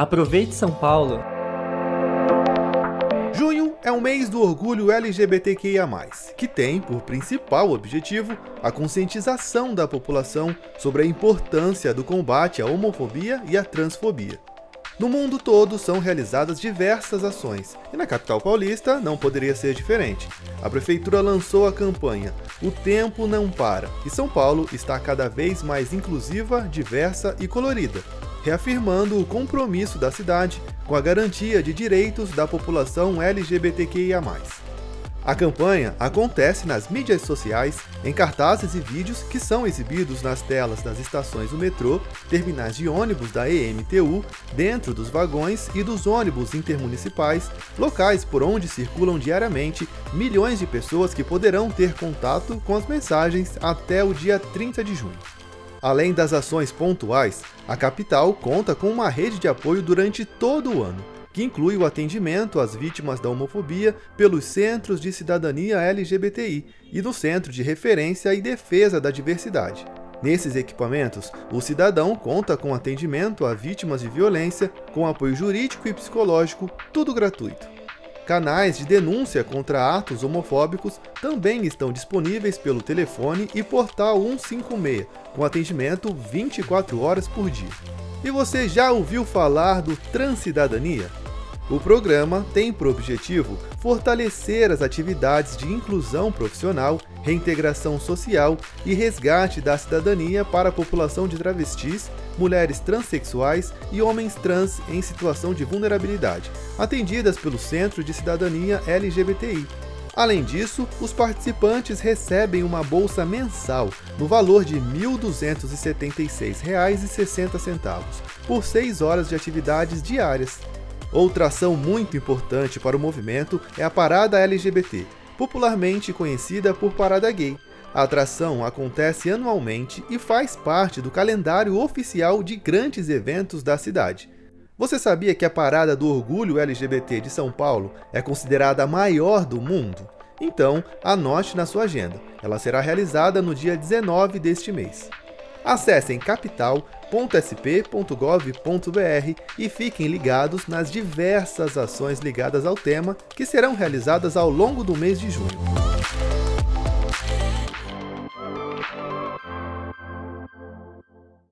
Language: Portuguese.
Aproveite São Paulo! Junho é o mês do orgulho LGBTQIA, que tem por principal objetivo a conscientização da população sobre a importância do combate à homofobia e à transfobia. No mundo todo são realizadas diversas ações, e na capital paulista não poderia ser diferente. A prefeitura lançou a campanha O Tempo Não Para, e São Paulo está cada vez mais inclusiva, diversa e colorida, reafirmando o compromisso da cidade com a garantia de direitos da população LGBTQIA. A campanha acontece nas mídias sociais, em cartazes e vídeos que são exibidos nas telas das estações do metrô, terminais de ônibus da EMTU, dentro dos vagões e dos ônibus intermunicipais, locais por onde circulam diariamente milhões de pessoas que poderão ter contato com as mensagens até o dia 30 de junho. Além das ações pontuais, a capital conta com uma rede de apoio durante todo o ano que inclui o atendimento às vítimas da homofobia pelos Centros de Cidadania LGBTI e no Centro de Referência e Defesa da Diversidade. Nesses equipamentos, o cidadão conta com atendimento a vítimas de violência, com apoio jurídico e psicológico, tudo gratuito. Canais de denúncia contra atos homofóbicos também estão disponíveis pelo telefone e portal 156, com atendimento 24 horas por dia. E você já ouviu falar do Transcidadania? O programa tem por objetivo fortalecer as atividades de inclusão profissional, reintegração social e resgate da cidadania para a população de travestis, mulheres transexuais e homens trans em situação de vulnerabilidade, atendidas pelo Centro de Cidadania LGBTI. Além disso, os participantes recebem uma bolsa mensal no valor de R$ 1.276,60 por 6 horas de atividades diárias. Outra ação muito importante para o movimento é a Parada LGBT, popularmente conhecida por Parada Gay. A atração acontece anualmente e faz parte do calendário oficial de grandes eventos da cidade. Você sabia que a Parada do Orgulho LGBT de São Paulo é considerada a maior do mundo? Então, anote na sua agenda. Ela será realizada no dia 19 deste mês. Acessem capital.sp.gov.br e fiquem ligados nas diversas ações ligadas ao tema que serão realizadas ao longo do mês de junho.